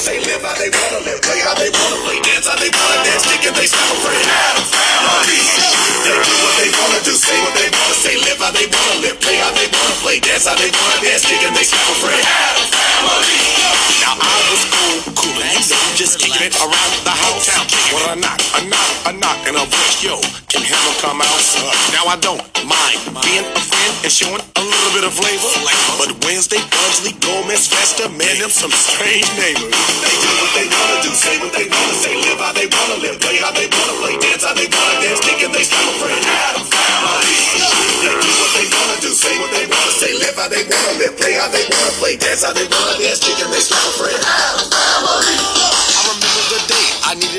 say live how they wanna live, play how they wanna play, dance how they wanna dance, kick and they. Addams Family. They do what they wanna do, say what they wanna say, live how they wanna live, play how they wanna play, dance how they wanna dance, kick and they. Addams Family. Now I was cool, just kicking it around the house. When I knock, a knock, a knock, and a voice, yo, can heaven come out? Now I don't mind being a friend and showing a little bit of flavor. But Wednesday, Pugsley, Gomez, Fester, man, them some strange neighbors. They do what they wanna do, say what they wanna say, live how they wanna live, play how they wanna play, dance how they wanna dance, and they stop afraid. Addams Family. They do what they wanna do, say what they wanna say, live how they wanna live, play how they wanna play, dance how they wanna dance, and they stop afraid. Addams Family.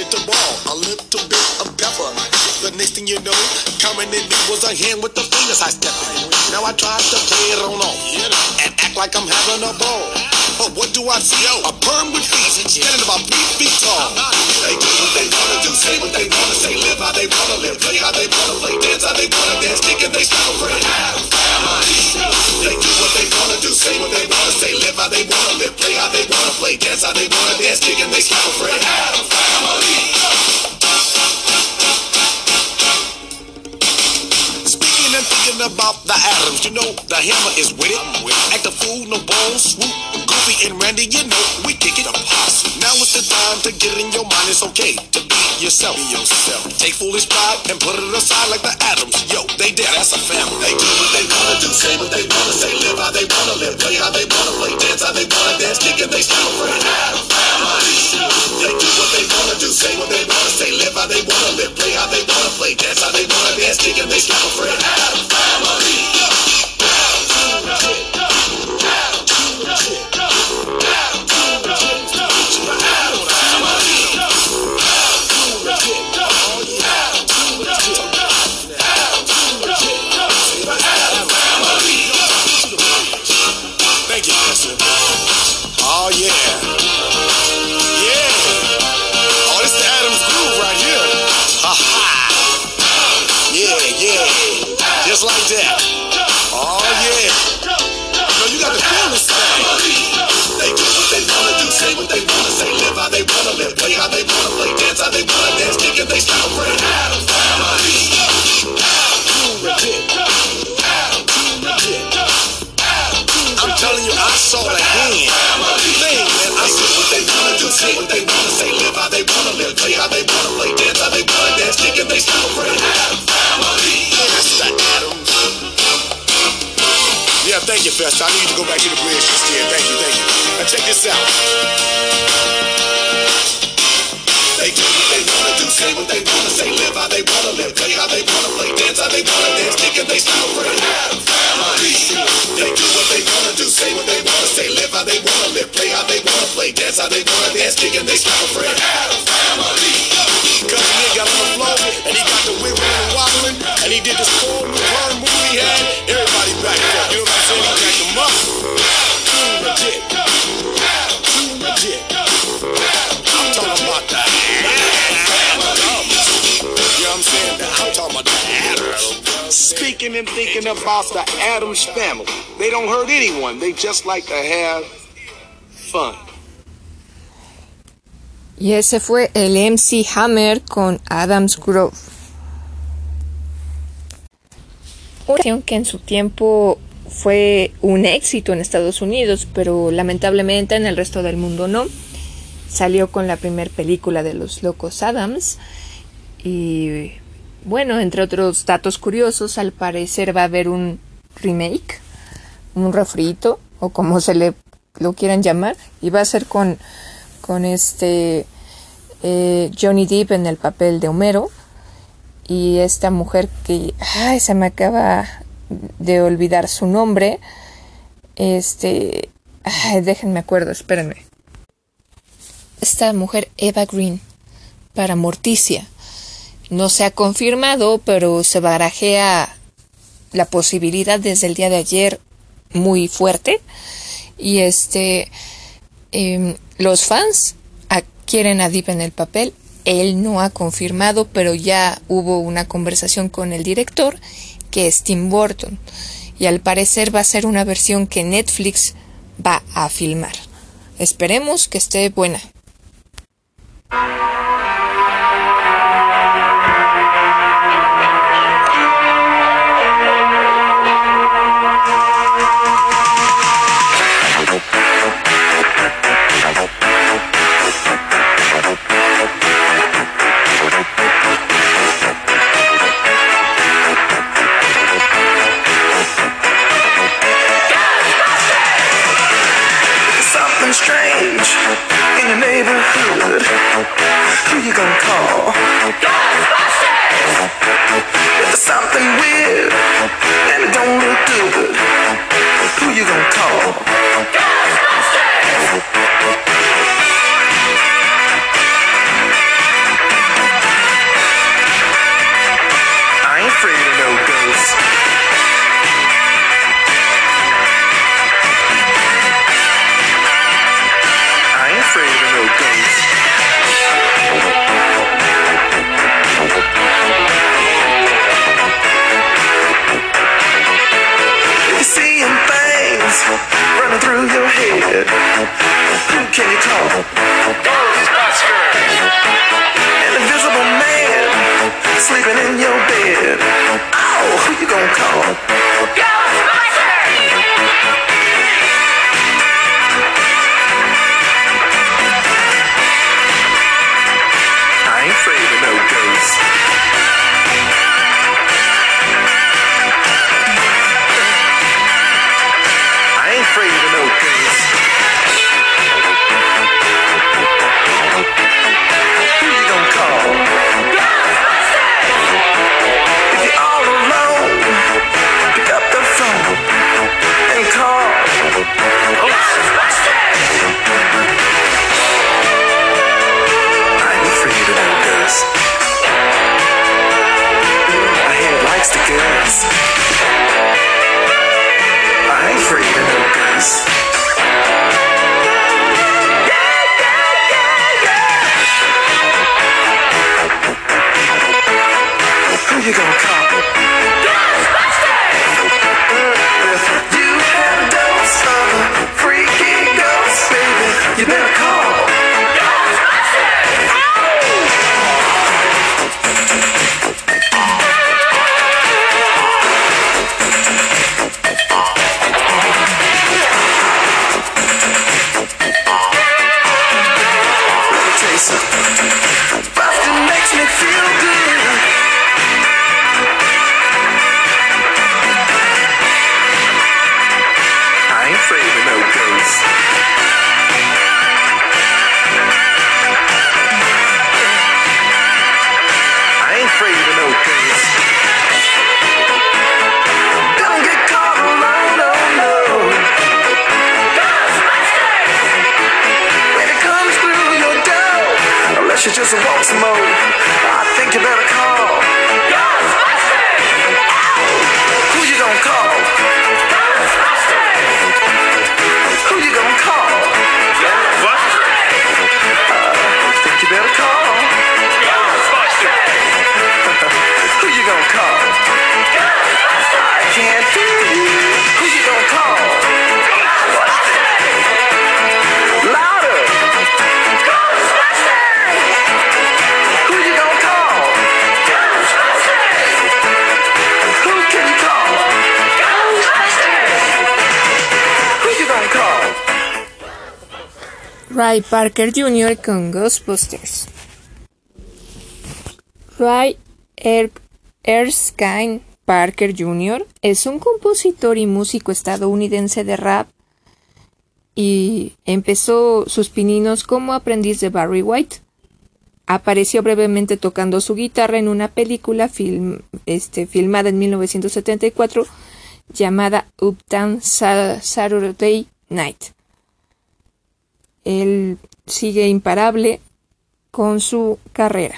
Ball a little bit of pepper. The next thing you know, coming in me was a hand with the fingers I stepped in. Now I tried to play it on off and act like I'm having a ball. But what do I see? A perm with feet, standing about three feet tall. They do what they wanna do, say what they wanna say, live how they wanna live, play how they wanna play, dance how they wanna dance, kick and they stop afraid. They do what they wanna do, say what they wanna say, live how they wanna live, play how they wanna play, dance how they wanna dance, kick and they stop afraid. Addams Family. Speaking and thinking about the Addams, you know the hammer is with it. Act a fool, no bones, swoop. Goofy and Randy, you know we kick it. Now it's the time to get in your mind. It's okay to yourself. Be yourself. Take foolish pride and put it aside like the Addams. Yo, they dead. That's a family. They do what they wanna do, say what they wanna say, live how they wanna live, play how they wanna play, dance how they wanna dance, kick and they. Addams Family. They do what they wanna do, say what they wanna say, live how they wanna live, play how they wanna play, dance how they wanna dance, kick and they stop Just like that. Oh, yeah. No, you got to feel this. They do what they wanna do, say what they wanna say, live how they wanna live, play how they wanna play, dance how they wanna dance, kick and they stop afraid. Addams Family. I'm telling you, I saw the hand. Man. I see what they wanna do, say what they wanna say, live how they wanna live, play how they wanna play, dance how they wanna dance, kick and they stop afraid. Yeah, thank. I need to go back to the bridge instead. Thank you, thank you. Now check this out. They do what they wanna do, say what they wanna say, live how they wanna live, play how they wanna play, dance how they wanna dance, kick and they stop afraid. Addams Family. They do what they wanna do, say what they wanna say, live how they wanna live, play how they wanna play, dance how they wanna dance, kick and they stop afraid. Adam Speaking and thinking about the Adams family. They don't hurt anyone. They just like to have fun. Y ese fue el MC Hammer con Adams Grove. Una canción que en su tiempo fue un éxito en Estados Unidos, pero lamentablemente en el resto del mundo no. Salió con la primera película de los Locos Adams y bueno, entre otros datos curiosos, al parecer va a haber un remake, un refrito o como se le lo quieran llamar y va a ser con con este eh, Johnny Depp en el papel de Homero y esta mujer que ay, se me acaba de olvidar su nombre este ay, déjenme acuerdo espérenme. Esta mujer Eva Green para Morticia no se ha confirmado pero se barajea la posibilidad desde el día de ayer muy fuerte y este eh, los fans quieren a Deep en el papel. Él no ha confirmado, pero ya hubo una conversación con el director, que es Tim Burton. Y al parecer va a ser una versión que Netflix va a filmar. Esperemos que esté buena. Can you? Ray Parker Jr. con Ghostbusters. Ray Erskine Parker Jr. es un compositor y músico estadounidense de rap y empezó sus pininos como aprendiz de Barry White. Apareció brevemente tocando su guitarra en una película film, este, filmada en 1974 llamada Uptown Saturday Night él sigue imparable con su carrera.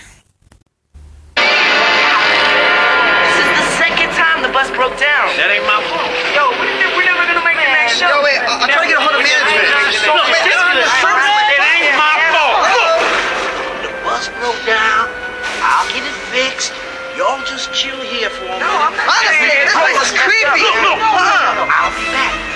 Y'all just chill here for a no. I'm not Honestly, this was creepy. No, no, no. I'll.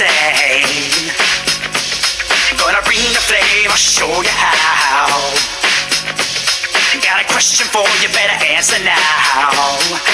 insane. Gonna bring the flame, I'll show you how. Got a question for you, better answer now.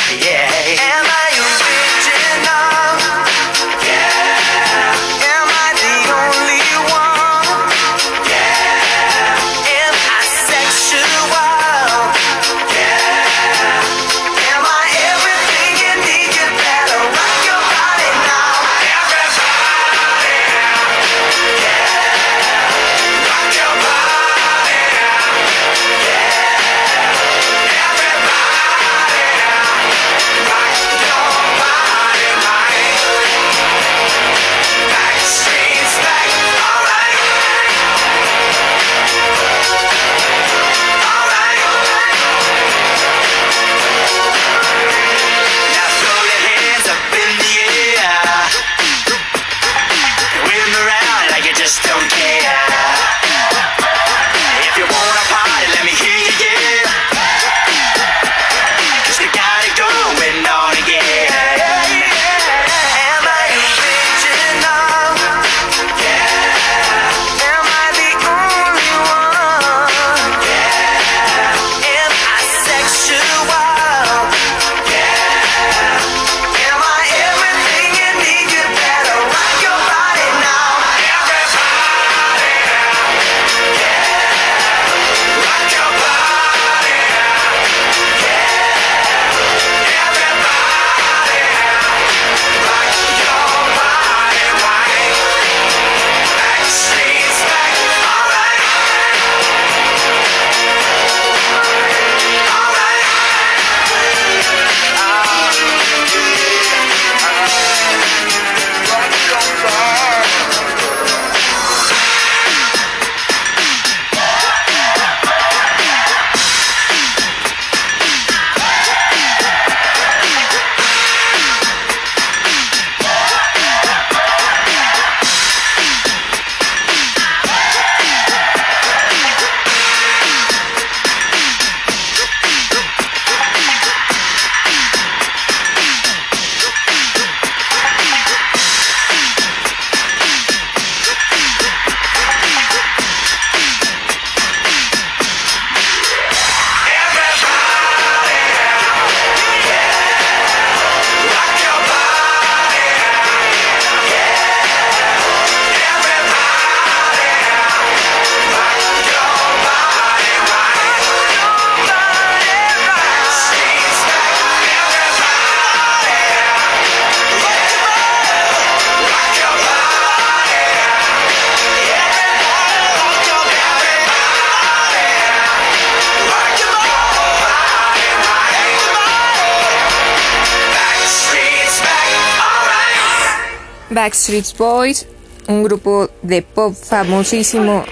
Backstreet Boys, un grupo de pop famosísimo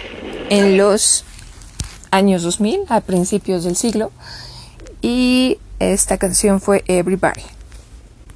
en los años 2000, a principios del siglo, y esta canción fue Everybody.